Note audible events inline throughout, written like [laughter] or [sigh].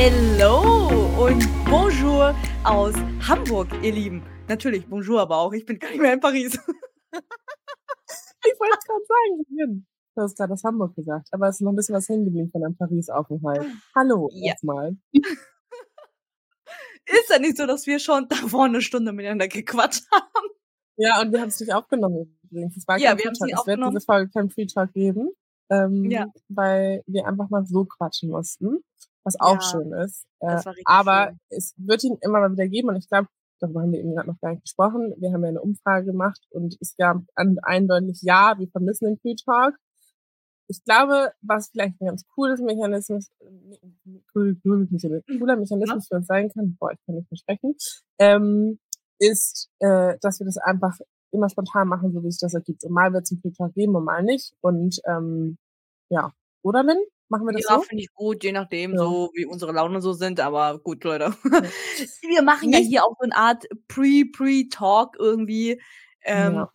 Hello und Bonjour aus Hamburg, ihr Lieben. Natürlich, Bonjour aber auch. Ich bin gar nicht mehr in Paris. [laughs] ich wollte es gerade sagen, ich bin. Du hast gerade aus Hamburg gesagt, aber es ist noch ein bisschen was hängen geblieben von einem Paris-Aufenthalt. Hallo, Ja. erstmal. [laughs] Ist ja nicht so, dass wir schon davor eine Stunde miteinander gequatscht haben. Ja, und wir haben es nicht aufgenommen übrigens. Es war Ja, kein wir Free Talk. Es wird diese Folge kein Free Talk geben, ähm, Ja. weil wir einfach mal so quatschen mussten, was auch Ja, schön ist. Äh, aber schön. es wird ihn immer mal wieder geben und ich glaube, darüber haben wir eben gerade noch gar nicht gesprochen. Wir haben ja eine Umfrage gemacht und es gab ein, eindeutig ja, wir vermissen den Free Talk. Ich glaube, was vielleicht ein ganz cooles Mechanismus, äh, cooler Mechanismus für uns sein kann, boah, ich kann nicht versprechen, ähm, ist, äh, dass wir das einfach immer spontan machen, so wie sich das ergibt. Und mal wird es einen Free Talk geben und mal nicht. Und ähm, ja, oder Lynn? Machen wir das Ja, so? finde ich gut, je nachdem, Ja. so wie unsere Laune so sind. Aber gut, Leute. Ja. [laughs] Wir machen ja hier auch so eine Art Pre-Pre-Talk irgendwie. Ähm, Ja.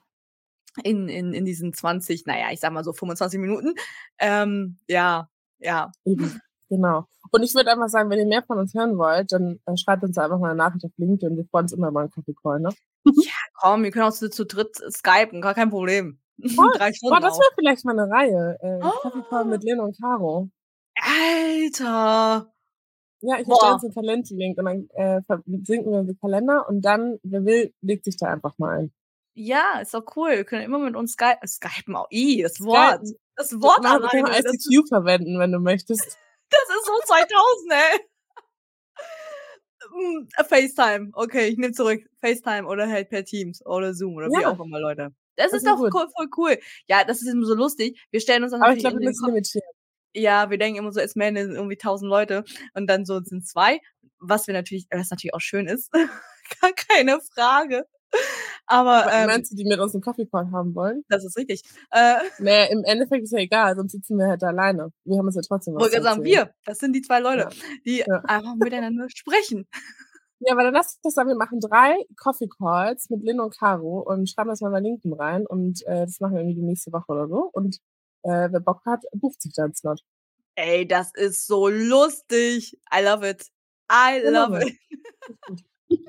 in, in, in diesen 20, naja, ich sag mal so 25 Minuten. Ähm, ja, ja. Eben, genau. Und ich würde einfach sagen, wenn ihr mehr von uns hören wollt, dann äh, schreibt uns einfach mal eine Nachricht auf LinkedIn. Wir freuen uns immer über einen Kaffee Call, ne? [laughs] Komm, wir können auch zu, zu dritt skypen, gar kein Problem. [laughs] Drei Boah, Stunden das wäre vielleicht mal eine Reihe. Äh, Oh. Kaffee Call mit Lynn und Caro. Alter. Ja, ich erstelle uns einen Kalenderlink und dann äh, versinken wir den Kalender und dann, wer will, legt sich da einfach mal ein. Ja, ist doch cool. Wir können immer mit uns sky skypen. Auch. Ih, das Wort. Skypen. Das Wort wir können alleine. Das, ICQ verwenden, wenn du möchtest. [laughs] das ist so 2000, ey. Mm, [laughs] FaceTime. Okay, ich nehme zurück. FaceTime oder halt per Teams oder Zoom oder wie Ja. auch immer, Leute. Das, Das ist ist doch gut. voll cool. Ja, das ist immer so lustig. Wir stellen uns dann Aber ich glaube, wir müssen limitieren. ja, wir denken immer so, es melden irgendwie tausend Leute und dann so sind zwei, was wir natürlich, was natürlich auch schön ist, [laughs] gar keine Frage. Aber ähm, Meinst du, die mit uns einen Call haben wollen? das ist richtig. Äh, [laughs] Naja, im Endeffekt ist ja egal, sonst sitzen wir halt alleine. Wir haben uns ja trotzdem was wollte sagen, wir, das sind die zwei Leute, die Ja. einfach miteinander sprechen. Ja, aber dann lass uns das sagen, wir machen drei Coffee Calls mit Lynn und Caro und schreiben das mal bei LinkedIn rein und äh, das machen wir irgendwie die nächste Woche oder so. Und äh, wer Bock hat, bucht sich da einen Slot. Ey, das ist so lustig. I love it. I I love love it. it.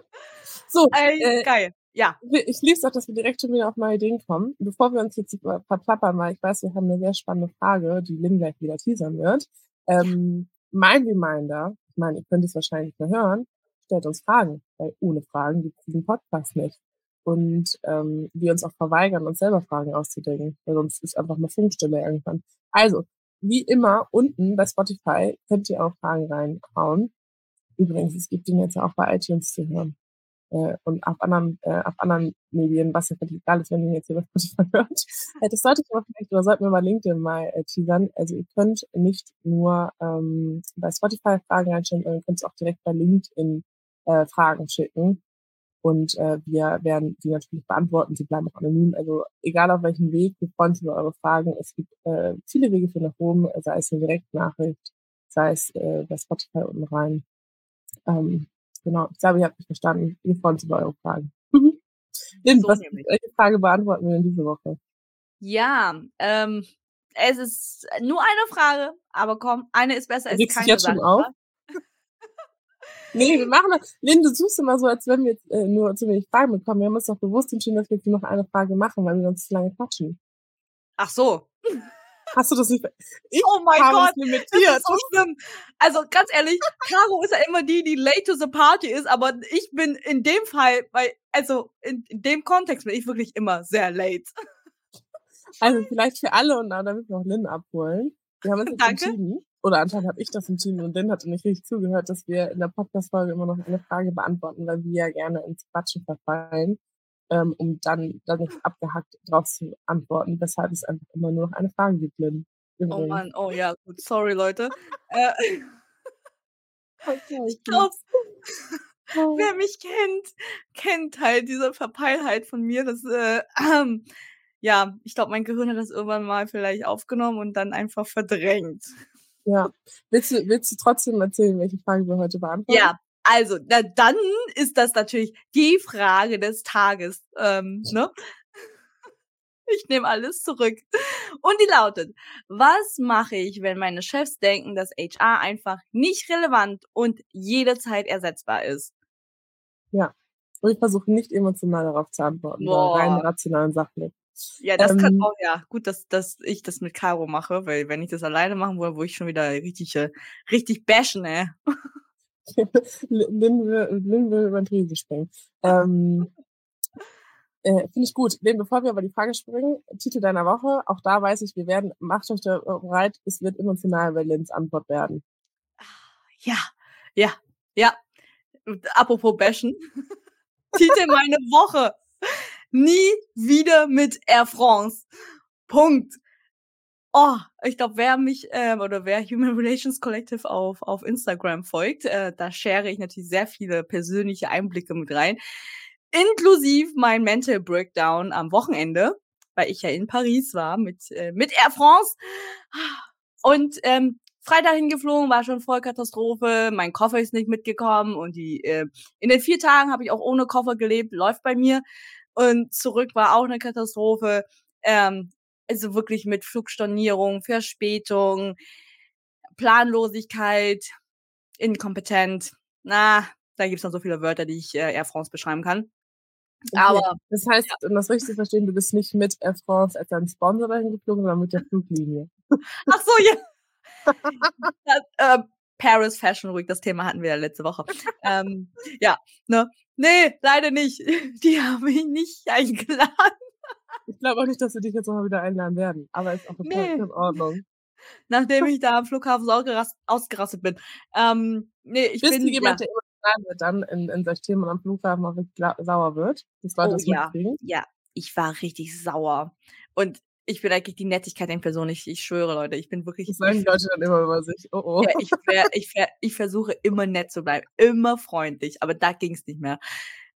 So, [laughs] Ey, äh, geil. Ja. ich liebe es auch, dass wir direkt schon wieder auf neue Ideen kommen. Bevor wir uns jetzt ver- verplappern, weil ich weiß, wir haben eine sehr spannende Frage, die Lynn gleich wieder teasern wird. Ähm, mein Reminder, ich meine, ihr könnt es wahrscheinlich nicht mehr hören, stellt uns Fragen, weil ohne Fragen gibt es diesen Podcast nicht. Und ähm, wir uns auch verweigern, uns selber Fragen auszudenken, weil sonst ist einfach mal Funkstille irgendwann. Also, wie immer, unten bei Spotify könnt ihr auch Fragen reinhauen. Übrigens, es gibt ihn jetzt auch bei iTunes zu hören äh, und auf anderen, äh, auf anderen Medien, was ja völlig egal ist, wenn ihr jetzt hier bei Spotify [laughs] hört. Äh, das sollte ich aber vielleicht, oder sollten wir mal LinkedIn mal äh, teasern. Also ihr könnt nicht nur ähm, bei Spotify Fragen reinstellen, sondern ihr könnt es auch direkt bei LinkedIn äh, Fragen schicken. Und äh, wir werden die natürlich beantworten. Sie bleiben auch anonym. Also egal auf welchem Weg, wir freuen uns über eure Fragen. Es gibt äh, viele Wege für nach oben, sei es eine Direktnachricht, sei es äh, bei Spotify unten rein. Ähm, genau, ich glaube, ihr habt mich verstanden. Wir freuen uns über eure Fragen. Mhm. Lynn, So was, welche Frage beantworten wir denn diese Woche? Ja, ähm, es ist nur eine Frage, aber komm, eine ist besser als keine. jetzt schon auf? Nee, wir machen das. Lynn, du suchst immer so, als wenn wir jetzt äh, nur zu wenig Fragen bekommen. Wir haben uns doch bewusst entschieden, dass wir jetzt nur noch eine Frage machen, weil wir uns zu lange quatschen. Ach so. Hast du das nicht? Ich Oh mein Gott, Das ist so schlimm. Also ganz ehrlich, Caro ist ja immer die, die late to the party ist, aber ich bin in dem Fall, weil, also in, in dem Kontext bin ich wirklich immer sehr late. Also vielleicht für alle und dann damit wir auch Lynn abholen. Wir haben uns jetzt Danke. entschieden, oder anscheinend habe ich das entschieden und Lynn hat nicht richtig zugehört, dass wir in der Podcast-Folge immer noch eine Frage beantworten, weil wir ja gerne ins Quatschen verfallen, ähm, um dann, dann nicht abgehackt drauf zu antworten, weshalb es einfach immer nur noch eine Frage gibt, Lynn. Oh. Mann, oh ja, gut, sorry Leute. [laughs] Äh, Okay, ich glaube, Oh. [laughs] wer mich kennt, kennt halt diese Verpeilheit von mir. Das, äh, ähm, [clears throat] ja, ich glaube, mein Gehirn hat das irgendwann mal vielleicht aufgenommen und dann einfach verdrängt. Ja. Willst du, willst du trotzdem erzählen, welche Frage wir heute beantworten? Ja, also, na, dann ist das natürlich die Frage des Tages. Ähm, ne? [laughs] Ich nehme alles zurück. Und die lautet, was mache ich, wenn meine Chefs denken, dass HR einfach nicht relevant und jederzeit ersetzbar ist? Ja. Und ich versuche nicht emotional darauf zu antworten, sondern rein rational und sachlich. Ja, das kann Ähm, auch, ja. Gut, dass, dass ich das mit Caro mache, weil wenn ich das alleine machen würde, wo ich schon wieder richtig, äh, richtig bashen, ey. Lynn will, über den Tresen springen. Ähm, äh, Finde ich gut. Lynn, bevor wir über die Frage springen, Titel deiner Woche, auch da weiß ich, wir werden, macht euch da bereit, es wird emotional bei Lynns Antwort werden. Ja, ja, ja. Und Apropos bashen. [laughs] Titel meine Woche. Nie wieder mit Air France. Punkt. Oh, ich glaube, wer mich ähm, oder wer Human [laughs] Relations Collective auf, auf Instagram folgt, äh, da share ich natürlich sehr viele persönliche Einblicke mit rein. Inklusive mein Mental Breakdown am Wochenende, weil ich ja in Paris war mit, äh, mit Air France. Und ähm, Freitag hingeflogen, war schon voll Katastrophe. Mein Koffer ist nicht mitgekommen und die äh, in den vier Tagen habe ich auch ohne Koffer gelebt, läuft bei mir. Und zurück war auch eine Katastrophe. Ähm, also wirklich mit Flugstornierung, Verspätung, Planlosigkeit, inkompetent. Na, da gibt's noch so viele Wörter, die ich äh, Air France beschreiben kann. Okay. Aber Das heißt, um das richtig zu verstehen, du bist nicht mit Air France als ein Sponsor dahin geflogen, sondern mit der Fluglinie. [laughs] ach so, ja. das, äh, Paris Fashion Week, das Thema hatten wir ja letzte Woche. ähm, ja, ne? Nee, leider nicht. [laughs] Die haben mich nicht eingeladen. Ich glaube auch nicht, dass wir dich jetzt nochmal wieder einladen werden, aber ist auch Nee. in Ordnung. nachdem ich [laughs] da am Flughafen ausgerastet bin. Ähm, nee, ich Bist bin du jemand, ja, der emotional wird dann in, in solchen Themen und am Flughafen auch wirklich sauer wird? Das Leute Oh, das ja. ja, ich war richtig sauer. Und ich bin eigentlich die Nettigkeit in Person. Ich, ich schwöre, Leute, ich bin wirklich. Das sagen die ich, Leute dann immer über sich. Oh oh. ja, ich, ver, ich, ver, ich versuche immer nett zu bleiben, immer freundlich, aber da ging es nicht mehr.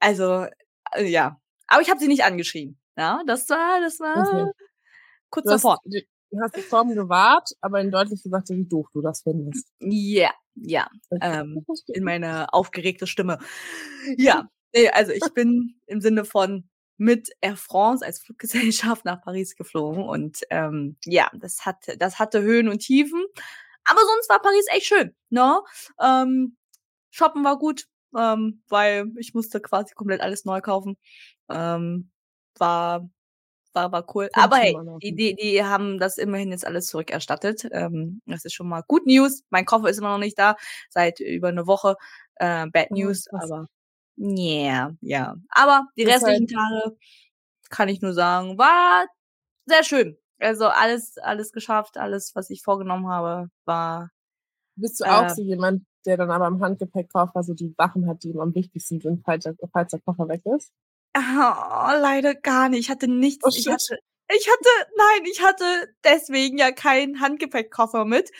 Also, äh, ja. Aber ich habe sie nicht angeschrien. Ja, das war, das war Okay. kurz Du hast, davor. die- du hast die Form gewahrt, aber in deutlich gesagt, wie doof du das findest. Ja, ja. Okay. Ähm, in meine aufgeregte Stimme. Ja, nee, also ich bin im Sinne von mit Air France als Fluggesellschaft [laughs] nach Paris geflogen und ähm, ja, das hat, das hatte Höhen und Tiefen, aber sonst war Paris echt schön, ne? Ähm, Shoppen war gut, ähm, weil ich musste quasi komplett alles neu kaufen. Ähm, war war war cool. Aber hey, die, die, die haben das immerhin jetzt alles zurückerstattet. Ähm, das ist schon mal gut News. Mein Koffer ist immer noch nicht da, seit über eine Woche. Äh, Bad Oh, News, krass. aber yeah, ja. Aber die Das restlichen Tage kann ich nur sagen, war sehr schön. Also alles, alles geschafft, alles, was ich vorgenommen habe, war Bist du auch äh, so jemand, der dann aber im Handgepäckkoffer so die Sachen hat, die ihm am wichtigsten sind, falls der, falls der Koffer weg ist? Oh, leider gar nicht. Ich hatte nichts. Oh, ich hatte, ich hatte, nein, ich hatte deswegen ja keinen Handgepäckkoffer mit,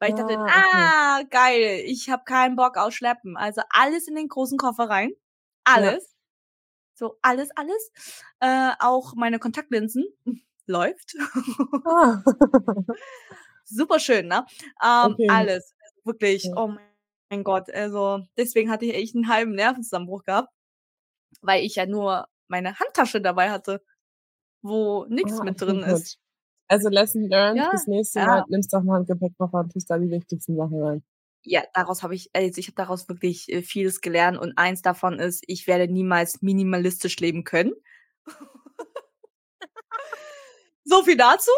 weil ich dachte, Ah, okay. ah, geil, ich habe keinen Bock auf Schleppen. Also alles in den großen Koffer rein. Alles. So, alles, alles. Äh, auch meine Kontaktlinsen. [laughs] Läuft. Ah. [laughs] Super schön, ne? Ähm, Okay. Alles. Also wirklich, Ja. oh mein Gott. Also deswegen hatte ich echt einen halben Nervenzusammenbruch gehabt, weil ich ja nur meine Handtasche dabei hatte, wo nichts Ah, mit [laughs] drin gut. ist. Also Lesson learned, Ja, fürs nächste ja. Mal nimmst du auch mal einen Handgepäckkoffer und tust da die wichtigsten Sachen rein. Ja, daraus habe ich, also ich habe daraus wirklich äh, vieles gelernt und eins davon ist, ich werde niemals minimalistisch leben können. so viel dazu.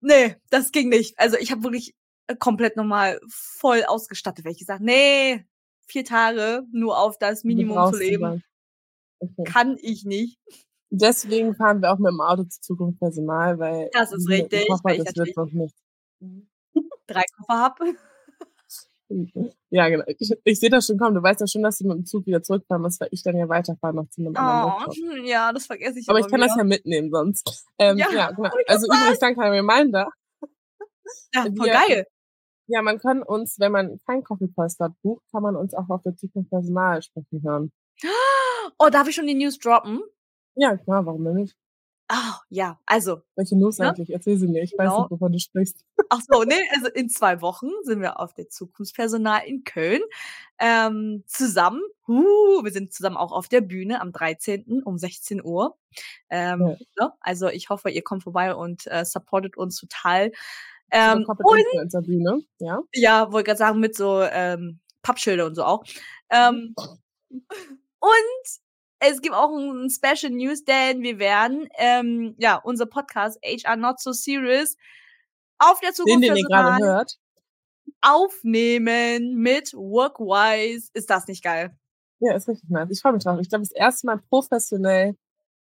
Nee, das ging nicht. Also ich habe wirklich äh, komplett nochmal voll ausgestattet, weil ich gesagt, nee, vier Tage nur auf das Minimum zu leben. Okay. kann ich nicht. Deswegen fahren wir auch mit dem Auto zur Zukunft Personal, weil Das ist richtig, Koffer, das wird noch nicht. drei Koffer habe. Ja, genau. Ich, ich sehe das schon kommen. Du weißt ja schon, dass du mit dem Zug wieder zurückfahren musst, weil ich dann ja weiterfahren noch zu einem anderen Oh, Workshop. hm, ja, das vergesse ich Aber immer ich kann wieder. das ja mitnehmen sonst. Ähm, Ja, ja, genau. ich Also übrigens, danke an Reminder. Ja, voll wir- geil. Ja, man kann uns, wenn man kein Coffee Poster bucht, kann man uns auch auf der Zukunft Personal sprechen hören. Oh, darf ich schon die News droppen? Ja, klar, warum denn nicht? Ah, ja, also, Welche News ne? eigentlich? Erzähl sie mir. Ich weiß Genau. nicht, wovon du sprichst. Ach so, ne, also in 2 Wochen sind wir auf der Zukunftspersonal in Köln, ähm, zusammen. Uh, wir sind zusammen auch auf der Bühne am 13. um 16 Uhr. Ähm, Ja. ne? Also, ich hoffe, ihr kommt vorbei und, äh, supportet uns total. Ähm, und Influencer-Bühne, ja? ja, wollte grad sagen, mit so, ähm, Pappschilder und so auch. Ähm, [clears throat] und es gibt auch 'n Special News, denn wir werden, ähm, ja, unser Podcast HR Not So Serious auf der Den, den ihr grade Zukunftspersonal hört. aufnehmen mit Workwise. Ist das nicht geil? Ja, ist richtig nice. Ich freue mich drauf. Ich glaube, das erste Mal professionell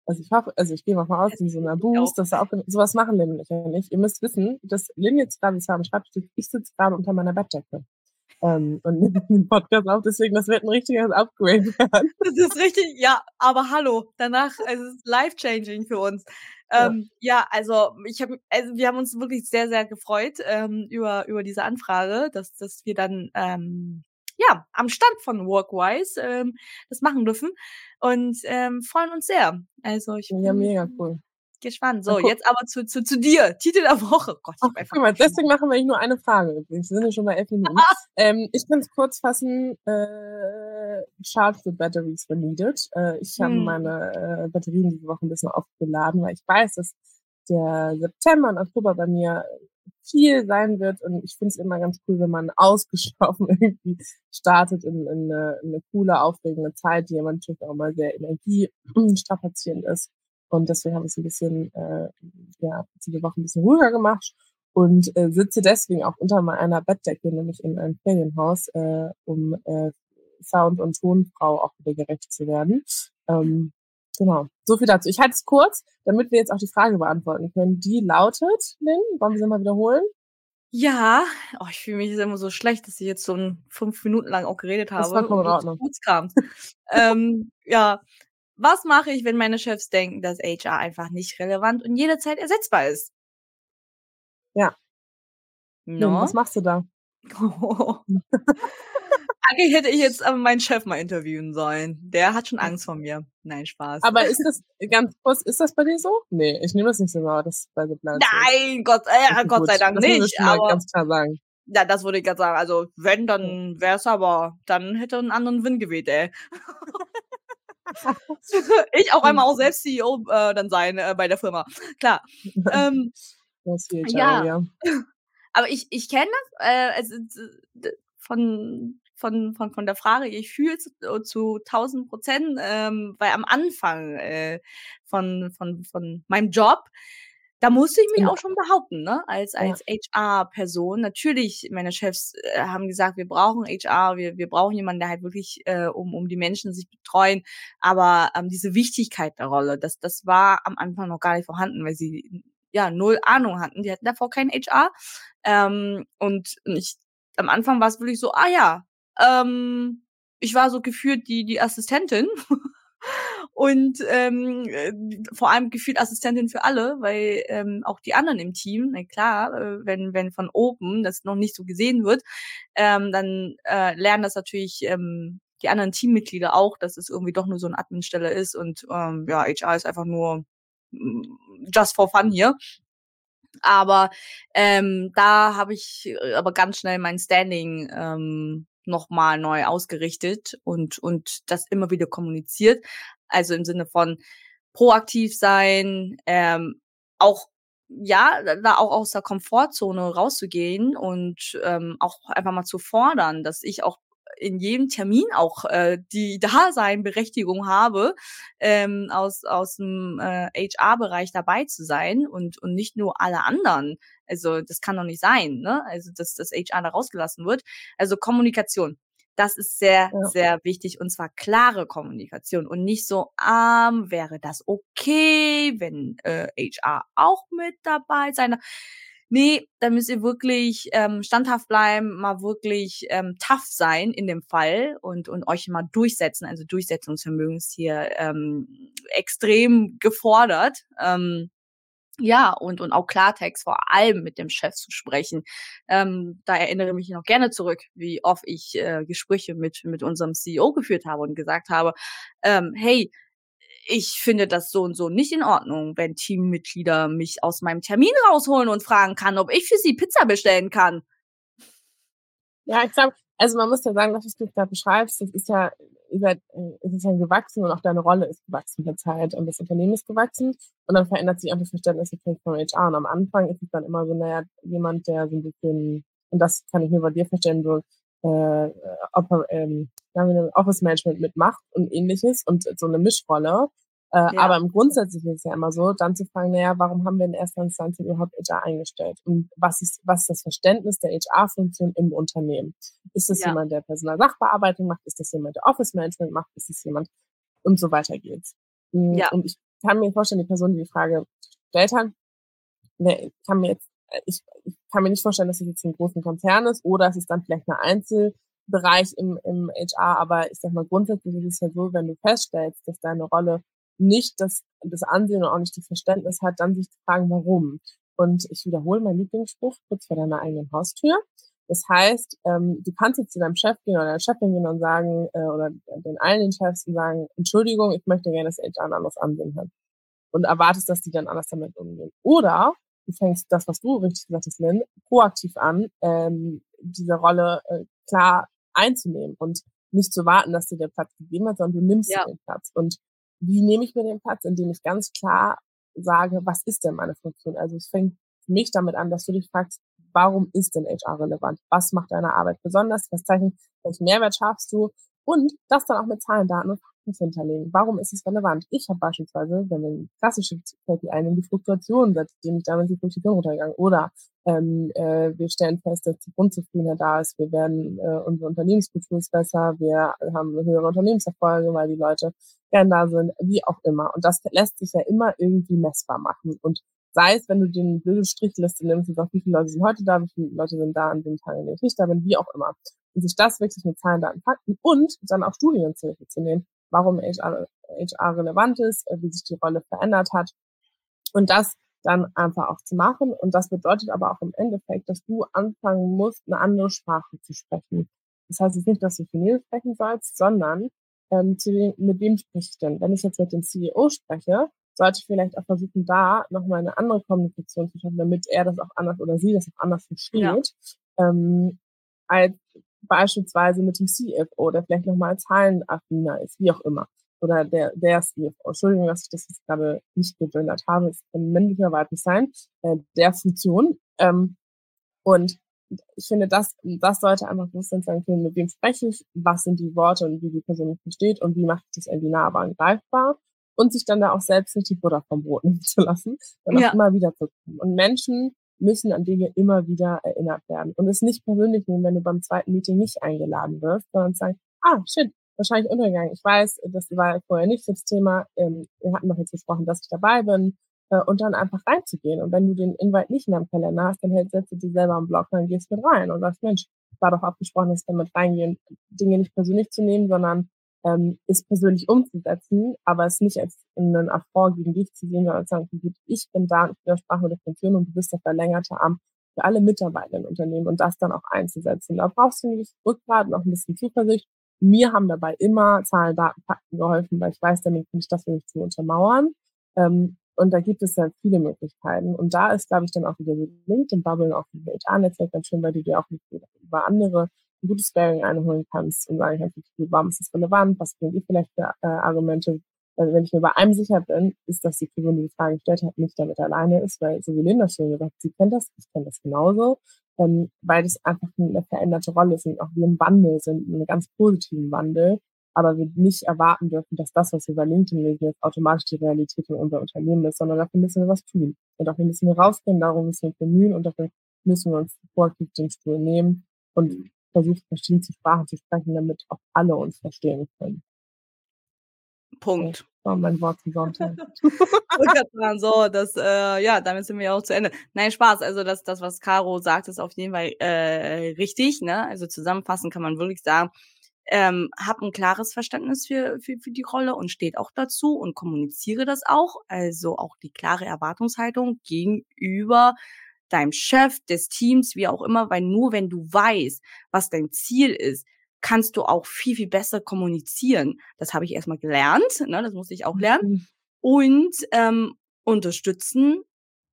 also, ich hoffe also, ich gehe mal aus, in so 'ner [laughs] Ich Booth, auch. dass da auch so was machen Lynn und ich ja nicht. Ihr müsst wissen, dass Lynn jetzt grade zwar am Schreibtisch ich sitze grade unter meiner Bettdecke, ähm, und nehme den Podcast auf, deswegen, das wird 'n richtiges Upgrade [laughs] werden. Das ist richtig ja, aber hallo, danach es ist life changing für uns. Ja. Ähm, ja, also, ich habe also, wir haben uns wirklich sehr, sehr gefreut, ähm, über über diese Anfrage, dass dass wir dann, ähm, ja, am Stand von Workwise, ähm, das machen dürfen und, ähm, freuen uns sehr. Also, ich Ja, mega cool. Gespannt. So, jetzt aber zu zu zu dir. [laughs] Titel der Woche. Gott, ich Ach, habe einfach guck mal, deswegen machen wir eigentlich nur eine Frage übrigens. Wir sind ja schon bei 11 Minuten. [laughs] Ähm, ich kann's kurz fassen, äh, charge the batteries when needed. Äh, ich habe Mhm. meine, äh, Batterien diese Woche 'n bisschen aufgeladen, weil ich weiß, dass der September und Oktober bei mir viel sein wird und ich finde es immer ganz cool, wenn man [laughs] ausgeschlafen irgendwie startet in in 'ne in 'ne coole, aufregende Zeit, die aber natürlich auch mal sehr energiestrapazierend [clears throat] ist. Und deswegen habe ich's 'n bisschen, äh, ja, diese Woche 'n bisschen ruhiger gemacht und, äh, sitze deswegen auch unter meiner Bettdecke, nämlich in einem Ferienhaus, äh, um, äh, Sound und Tonfrau auch wieder gerecht zu werden. Ähm, genau, so viel dazu. Ich halte es kurz, damit wir jetzt auch die Frage beantworten können. Die lautet, Lynn, wollen wir sie mal wiederholen? Ja. Oh, ich fühle mich jetzt immer so schlecht, dass ich jetzt schon 5 Minuten lang auch geredet habe vollkommen und in Ordnung. kamst. Ähm, ja. Was mache ich, wenn meine Chefs denken, dass HR einfach nicht relevant und jederzeit ersetzbar ist? Ja. Lynn, was machst du da? Eigentlich hätte ich jetzt aber meinen Chef mal interviewen sollen. Der hat schon Angst vor mir. Nein, Spaß. Aber ist das ganz kurz, ist das bei dir so? Ne, ich nehme das nicht so wahr, dass bei ist. Nein, Gott äh, Gott sei. Dank Das nicht, mal aber ganz klar sagen. ja, das würde ich grad sagen. Also, wenn, dann wäre es aber dann hätte er 'n anderen Wind geweht, ey. [laughs] Ich auch einmal auch selbst CEO, äh, dann sein, äh, bei der Firma. Klar. Ähm, Das CHR, ja. ja. [laughs] Aber ich ich kenne das, äh, also, von von von von der Frage, ich fühle es äh, zu 1000 %, ähm, weil am Anfang, äh, von von von meinem Job, da musste ich mich In auch schon behaupten, ne, als Ja. als HR-Person. Natürlich, meine Chefs, äh, haben gesagt: „Wir brauchen HR, wir wir brauchen jemanden, der halt wirklich, äh, um um die Menschen sich betreuen.“ Aber, ähm, diese Wichtigkeit der Rolle, das das war am Anfang noch gar nicht vorhanden, weil sie, ja, 0 Ahnung hatten. Die hatten davor kein HR. Ähm, und ich am Anfang war's wirklich so: „Ah ja“, ähm, ich war so gefühlt die die Assistentin [laughs] und, ähm, äh, vor allem gefühlt Assistentin für alle, weil, ähm, auch die anderen im Team na klar, äh, wenn wenn von oben das noch nicht so gesehen wird, ähm, dann, äh, lernen das natürlich, ähm, die anderen Teammitglieder auch, dass es irgendwie doch nur so 'ne Adminstelle ist und, ähm, ja, HR ist einfach nur, hm, just for fun hier. Aber, ähm, da habe ich, äh, aber ganz schnell mein Standing, ähm, noch mal neu ausgerichtet und und das immer wieder kommuniziert. Also, im Sinne von proaktiv sein, ähm, auch ja, da auch aus der Komfortzone rauszugehen und, ähm, auch einfach mal zu fordern, dass ich auch in jedem Termin auch, äh, die [laughs] Daseinberechtigung habe, ähm, aus aus'm, äh, HR-Bereich dabei zu sein und und nicht nur alle anderen. Also, das kann doch nicht sein, ne? Also, dass dass HR da rausgelassen wird. Also, Kommunikation, das ist sehr, Ja. sehr wichtig und zwar klare Kommunikation und nicht so: „Ähm, wäre das okay, wenn, äh, HR auch mit dabei sein darf?“ Ne, da müsst ihr wirklich, ähm, standhaft bleiben, mal wirklich, ähm, tough sein in dem Fall und und euch mal durchsetzen. Also, Durchsetzungsvermögen ist hier, ähm, extrem gefordert. Ähm, ja, und und auch Klartext vor allem mit dem Chef zu sprechen. Ähm, da erinnere mich noch gerne zurück, wie oft ich, äh, Gespräche mit mit unserem CEO geführt habe und gesagt habe, ähm: „Hey, ich finde das so und so nicht in Ordnung, wenn Teammitglieder mich aus meinem Termin rausholen und fragen kann, ob ich für sie Pizza bestellen kann. Ja, ich glaube, also man muss ja sagen, was du gerade beschreibst, das ist ja über, äh, es ist ja gewachsen und auch deine Rolle ist gewachsen mit Zeit und das Unternehmen ist gewachsen. Und dann verändert sich auch das Verständnis von HR und am Anfang ist es dann immer so, naja, jemand, der so ein bisschen, und das kann ich nur bei dir verstehen, so äh, ob, ähm, Office Management mitmacht und ähnliches und so eine Mischrolle. Äh, ja. Aber im Grundsätzlichen ist es ja immer so, dann zu fragen, naja, warum haben wir in erster Instanz überhaupt HR eingestellt? Und was ist, was ist das Verständnis der HR-Funktion im Unternehmen? Ist das ja. jemand, der Personalsachbearbeitung macht? Ist das jemand, der Office Management macht? Ist das jemand? Und so weiter geht's. Hm, ja. Und ich kann mir vorstellen, die Person, die die Frage gestellt hat, kann mir jetzt, ich, ich kann mir nicht vorstellen, dass es jetzt ein großen Konzern ist oder es ist dann vielleicht eine Einzelbereich im, im HR, aber ich sag mal, grundsätzlich ist es ja so, wenn du feststellst, dass deine Rolle nicht das, das Ansehen und auch nicht das Verständnis hat, dann sich zu fragen, warum. Und ich wiederhole meinen Lieblingsspruch kurz vor deiner eigenen Haustür. Das heißt, ähm, du kannst jetzt zu deinem Chef gehen oder deiner Chefin gehen und sagen, äh, oder den allen den Chefs und sagen, Entschuldigung, ich möchte gerne, dass HR ein anderes Ansehen hat. Und erwartest, dass die dann anders damit umgehen. Oder du fängst das, was du richtig gesagt hast, Lynn, proaktiv an, ähm, diese Rolle äh, klar einzunehmen und nicht zu warten, dass dir der Platz gegeben wird, sondern du nimmst ja. den Platz. Und wie nehme ich mir den Platz, indem ich ganz klar sage, was ist denn meine Funktion? Also es fängt mich damit an, dass du dich fragst, warum ist denn HR relevant? Was macht deine Arbeit besonders? Was zeichnet, welchen Mehrwert schaffst du? Und das dann auch mit Zahlen, Daten und Fakten zu hinterlegen. Warum ist es relevant? Ich habe beispielsweise, wenn wir ein klassisches KPI nehmen, die Fluktuation, seitdem ich damals die Fluktuation runtergegangen. Oder ähm, äh, wir stellen fest, dass die Grundzufriedenheit da ist. Wir werden, äh, unsere Unternehmenskultur ist besser. Wir haben höhere Unternehmenserfolge, weil die Leute gern da sind, wie auch immer. Und das lässt sich ja immer irgendwie messbar machen. Und sei es, wenn du den blöde Strichliste nimmst und sagst, wie viele Leute sind heute da, wie viele Leute sind da an dem Tag, an dem ich nicht da bin, wie auch immer sich das wirklich mit Zahlen, Daten, Fakten und dann auch Studien zu Hilfe zu nehmen, warum HR, HR relevant ist, äh, wie sich die Rolle verändert hat und das dann einfach auch zu machen. Und das bedeutet aber auch im Endeffekt, dass du anfangen musst, eine andere Sprache zu sprechen. Das heißt jetzt nicht, dass du Chinesisch sprechen sollst, sondern ähm, zu mit wem spreche ich denn? Wenn ich jetzt mit dem CEO spreche, sollte ich vielleicht auch versuchen, da nochmal eine andere Kommunikation zu schaffen, damit er das auch anders oder sie das auch anders versteht, ja. ähm, als beispielsweise mit dem CFO, der vielleicht nochmal zahlenaffiner ist, wie auch immer. Oder der, der CFO. Entschuldigung, dass ich das jetzt gerade nicht gegendert habe. Es kann männlicher weiblich sein. Äh, der Funktion. Ähm, und ich finde, das, das sollte einfach Bewusstsein sein können, mit wem spreche ich, was sind die Worte und wie die Person mich versteht und wie mache ich das irgendwie nahbar und greifbar und sich dann da auch selbst nicht die Butter vom Brot nehmen [laughs] zu lassen, sondern ja. immer wieder zu kommen. Und Menschen müssen an Dinge immer wieder erinnert werden. Und es nicht persönlich nehmen, wenn du beim zweiten Meeting nicht eingeladen wirst, sondern sagen, ah, shit, wahrscheinlich untergegangen. Ich weiß, das war vorher nicht das Thema. Ähm, wir hatten doch jetzt gesprochen, dass ich dabei bin. Äh, und dann einfach reinzugehen. Und wenn du den Invite nicht in deinem Kalender hast, dann hältst du dir selber am Blog, dann gehst mit rein und sagst, Mensch, war doch abgesprochen, dass wir mit reingehen, Dinge nicht persönlich zu nehmen, sondern ähm, ist persönlich umzusetzen, aber es nicht als einen Affront gegen dich zu sehen, sondern zu sagen, ich bin da, ich bin der Sprache der Funktion und du bist der verlängerte Arm für alle Mitarbeiter im Unternehmen und das dann auch einzusetzen. Da brauchst du nämlich Rückgrat und auch ein bisschen Zuversicht. Mir haben dabei immer Zahlen, Daten, Fakten geholfen, weil ich weiß, damit kann ich das nicht zu untermauern. Ähm, und da gibt es ja viele Möglichkeiten. Und da ist, glaube ich, dann auch wieder LinkedIn Bubble, auch über HR-Netzwerk ganz schön, weil du dir auch über andere gutes Bearing einholen kannst und sagen kannst, okay, warum ist das relevant, was bringen die vielleicht für äh, Argumente. Also wenn ich mir bei einem sicher bin, ist, dass die Person, die die Frage gestellt hat, nicht damit alleine ist, weil so wie Linda schon gesagt hat, sie kennt das, ich kenne das genauso, ähm, weil das einfach eine veränderte Rolle ist und auch wir im Wandel sind, in einem ganz positiven Wandel, aber wir nicht erwarten dürfen, dass das, was wir bei LinkedIn lesen, jetzt automatisch die Realität in unser Unternehmen ist, sondern dafür müssen wir was tun. Und dafür müssen wir rausgehen, darum müssen wir bemühen und dafür müssen wir uns proaktiv den Stuhl nehmen und versucht, verschiedene Sprachen zu sprechen, damit auch alle uns verstehen können. Punkt. Das war mein Wort zum Sonntag. [laughs] so, das, äh, ja, damit sind wir auch zu Ende. Nein, Spaß. Also das, das, was Caro sagt, ist auf jeden Fall äh, richtig. Ne? Also zusammenfassend kann man wirklich sagen, ähm, hab ein klares Verständnis für, für, für die Rolle und steht auch dazu und kommuniziere das auch. Also auch die klare Erwartungshaltung gegenüber deinem Chef, des Teams, wie auch immer, weil nur wenn du weißt, was dein Ziel ist, kannst du auch viel, viel besser kommunizieren. Das habe ich erstmal gelernt, ne? das musste ich auch lernen. Mhm. Und ähm, unterstützen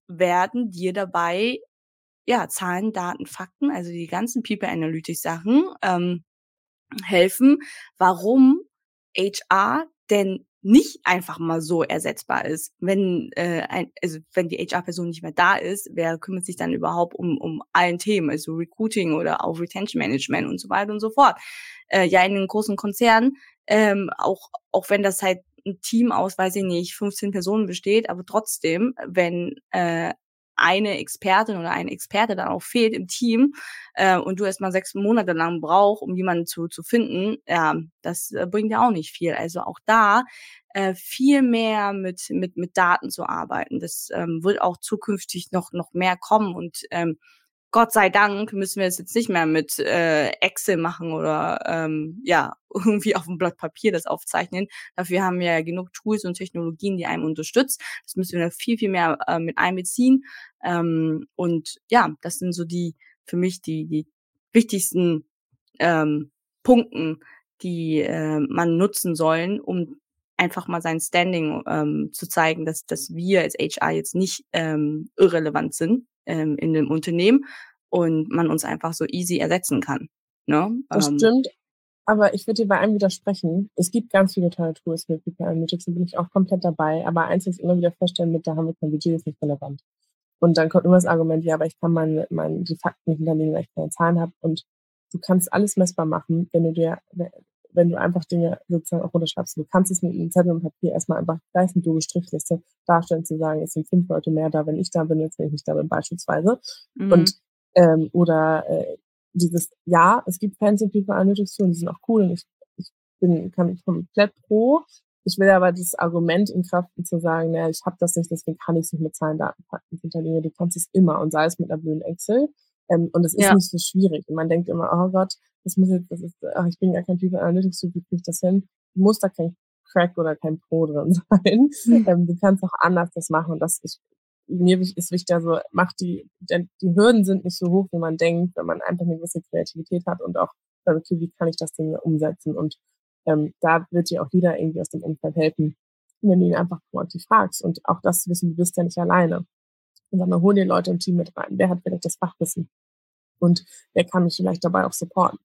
werden dir dabei ja Zahlen, Daten, Fakten, also die ganzen People Analytics Sachen ähm, helfen, warum HR denn nicht einfach mal so ersetzbar ist. Wenn äh, ein, also wenn die HR-Person nicht mehr da ist, wer kümmert sich dann überhaupt um um allen Themen, also Recruiting oder auch Retention Management und so weiter und so fort. Äh, ja, in den großen Konzernen, ähm, auch auch wenn das halt ein Team aus, weiß ich nicht, 15 Personen besteht, aber trotzdem, wenn äh, eine Expertin oder ein Experte dann auch fehlt im Team äh, und du erstmal sechs Monate lang brauchst, um jemanden zu, zu finden, ja, das äh, bringt ja auch nicht viel. Also auch da äh, viel mehr mit, mit, mit Daten zu arbeiten. Das ähm, wird auch zukünftig noch, noch mehr kommen und ähm, Gott sei Dank müssen wir es jetzt nicht mehr mit äh, Excel machen oder ähm, ja [laughs] irgendwie auf dem Blatt Papier das aufzeichnen. Dafür haben wir ja genug Tools und Technologien, die einem unterstützen. Das müssen wir viel viel mehr äh, mit einbeziehen. Ähm, und ja, das sind so die für mich die die wichtigsten ähm, Punkten, die äh, man nutzen sollen, um einfach mal sein Standing ähm, zu zeigen, dass dass wir als HR jetzt nicht ähm, irrelevant sind ähm, in dem Unternehmen und man uns einfach so easy ersetzen kann. Ne? Das Ähm, stimmt. Aber ich würde dir bei einem widersprechen. Es gibt ganz viele tolle Tools mit People Analytics, da bin ich auch komplett dabei. Aber eins ist immer wieder feststellen mit, da haben wir kein Budget, ist nicht relevant. Und dann kommt immer das Argument, ja, aber ich kann meine, meine, die Fakten nicht hinterlegen, weil ich keine Zahlen habe. Und du kannst alles messbar machen, wenn du dir, wenn du einfach Dinge sozusagen auch runterschreibst. Du kannst es mit einem Zettel und Papier erstmal einfach gleich mit du Strichliste darstellen, zu sagen, es sind fünf Leute mehr da, wenn ich da bin, jetzt wenn ich nicht da bin, beispielsweise. mhm. Und ähm, oder äh, dieses, ja, es gibt Fancy People Analytics Tools, die sind auch cool und ich, ich bin kann ich komplett pro. Ich will aber das Argument in Kraft zu sagen, naja, ich habe das nicht, deswegen kann ich es nicht mit Zahlen, Daten, Fakten hinterlegen. Du kannst es immer und sei es mit einer blöden Excel. Ähm, und es ist Ja. nicht so schwierig. Und man denkt immer, oh Gott, das muss jetzt, das ist, ach, ich bin gar kein People Analytics Tool, wie kriege ich das hin? Du musst da kein Crack oder kein Pro drin [laughs] sein. Mhm. Ähm, du kannst auch anders das machen. Und das ist, mir ist wichtig, also macht die, denn die Hürden sind nicht so hoch, wie man denkt, wenn man einfach eine gewisse Kreativität hat und auch, sagt, okay, wie kann ich das Ding umsetzen? Und ähm, da wird dir auch jeder irgendwie aus dem Umfeld helfen, wenn du ihn einfach proaktiv fragst. Und auch das zu wissen, du bist ja nicht alleine. Und dann hol dir Leute im Team mit rein. Wer hat vielleicht das Fachwissen? Und wer kann mich vielleicht dabei auch supporten?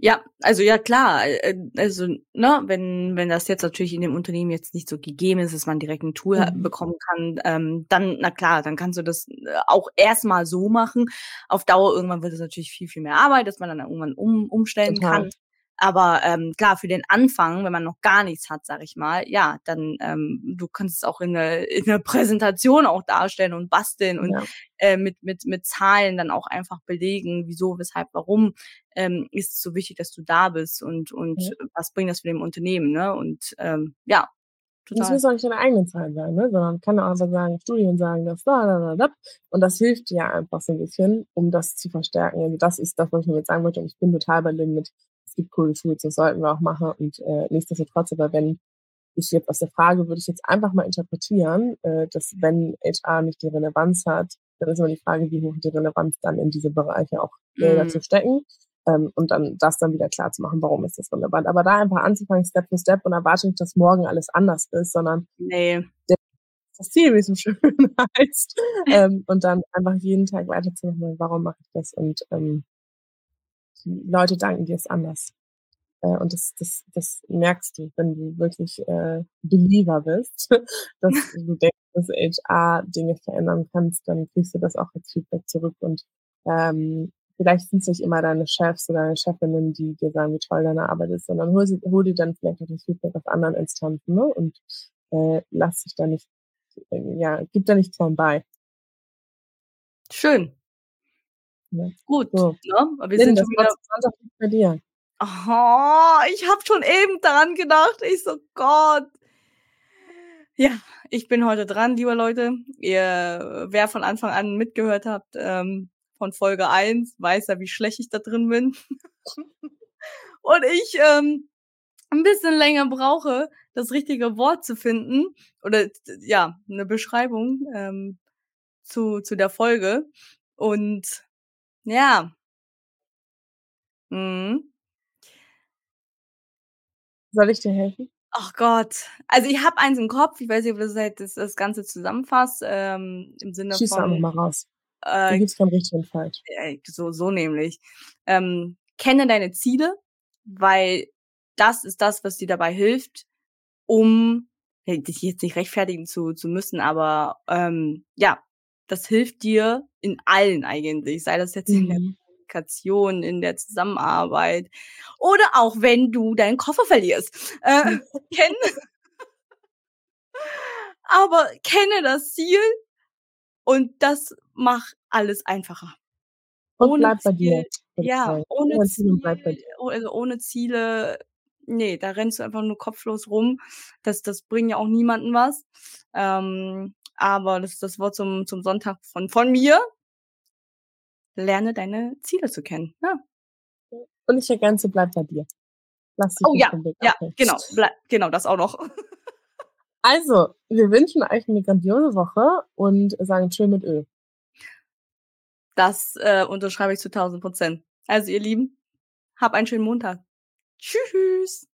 Ja, also ja klar, äh, also ne, wenn wenn das jetzt natürlich in dem Unternehmen jetzt nicht so gegeben ist, dass man direkt ein Tool ha- Mhm. bekommen kann, ähm, dann na klar, dann kannst du das äh, auch erstmal so machen. Auf Dauer irgendwann wird es natürlich viel viel mehr Arbeit, dass man dann irgendwann um, umstellen Total. kann. Aber ähm, klar, für den Anfang, wenn man noch gar nichts hat, sag ich mal, ja, dann ähm, du kannst es auch in einer in einer Präsentation auch darstellen und basteln und Ja. äh, mit mit mit Zahlen dann auch einfach belegen, wieso, weshalb, warum ähm, ist es so wichtig, dass du da bist und und Ja. was bringt das für dem Unternehmen, ne? Und ähm, ja, total. muss auch nicht deine eigenen Zahlen sein, ne? sondern kann auch einfach sagen, Studien sagen das, da, da, da, da. Und das hilft dir einfach so ein bisschen, um das zu verstärken. Also das ist das, was ich mir jetzt sagen wollte. Und ich bin total bei dem mit, es gibt coole Tools, das sollten wir auch machen. Und äh, nichtsdestotrotz, aber wenn ich jetzt aus der Frage würde ich jetzt einfach mal interpretieren, äh, dass wenn HR nicht die Relevanz hat, dann ist immer die Frage, wie hoch die Relevanz dann in diese Bereiche auch Gelder Mm. zu stecken ähm, und dann das dann wieder klar zu machen, warum ist das relevant. Aber da einfach anzufangen, Step für Step und erwarte nicht, dass morgen alles anders ist, sondern Nee. das Ziel, wie es so schön [laughs] heißt, [laughs] ähm, und dann einfach jeden Tag weiterzumachen, warum mache ich das und ähm, die Leute danken dir es anders. Äh, und das, das, das merkst du, wenn du wirklich äh, Believer bist, [laughs] dass du denkst, dass HR Dinge verändern kannst, dann kriegst du das auch als Feedback zurück. Und ähm, vielleicht sind es nicht immer deine Chefs oder deine Chefinnen, die dir sagen, wie toll deine Arbeit ist, sondern hol, sie, hol dir dann vielleicht auch das Feedback aus anderen Instanzen ne? und äh, lass dich da nicht, äh, ja, gib da nicht klein bei. Schön. Ja. Gut, So. ne? Aber Wir Lynn, sind schon wieder. bei dir. Oh, ich habe schon eben daran gedacht. Ich so, Gott. Ja, ich bin heute dran, liebe Leute. Ihr, wer von Anfang an mitgehört habt, ähm, von Folge 1, weiß ja, wie schlecht ich da drin bin. [laughs] Und ich ähm, ein bisschen länger brauche, das richtige Wort zu finden. Oder ja, eine Beschreibung ähm, zu, zu der Folge. Und ja, Mhm. Soll ich dir helfen? Ach Gott. Also, ich habe eins im Kopf. Ich weiß nicht, ob das halt das das Ganze zusammenfasst, ähm, im Sinne Schieß doch einfach von, mal raus. Da äh gibt's kein richtig und falsch. äh, so so nämlich. Ähm, kenne deine Ziele, weil das ist das, was dir dabei hilft, um dich jetzt nicht rechtfertigen zu zu müssen, aber, ähm, ja, das hilft dir in allen eigentlich, sei das jetzt in der Mhm. Kommunikation, in der Zusammenarbeit oder auch wenn du deinen Koffer verlierst. Äh, [laughs] kenne aber kenne das Ziel und das macht alles einfacher. Und Ohne bleib bei dir, ja, ohne Ziel und bleib bei Ziel dir. o also, ohne Ziele, ne, da rennst du einfach nur kopflos rum. Das das bringt ja auch niemandem was. Ähm, aber das ist das Wort zum zum Sonntag von von mir. Lerne deine Ziele zu kennen, ja. Und ich ergänze: Bleib bei dir. Lass dich Oh ja, ja, genau, blei genau, das auch noch. Also, wir wünschen euch 'ne grandiose Woche und sagen tschö mit Ö. Das, äh, unterschreibe ich zu 1000 %. Also, ihr Lieben, hab einen schönen Montag. Tschüss.